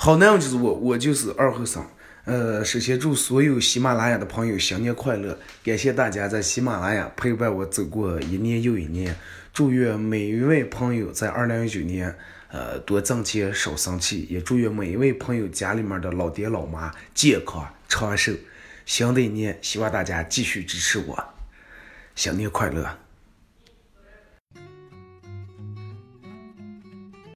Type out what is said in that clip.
好男人就是我我就是二后生呃首先祝所有喜马拉雅的朋友新年快乐感谢大家在喜马拉雅陪伴我走过一年又一年祝愿每一位朋友在二零一九年呃多挣钱少生气也祝愿每一位朋友家里面的老爹老妈健康长寿。新的一年希望大家继续支持我。新年快乐。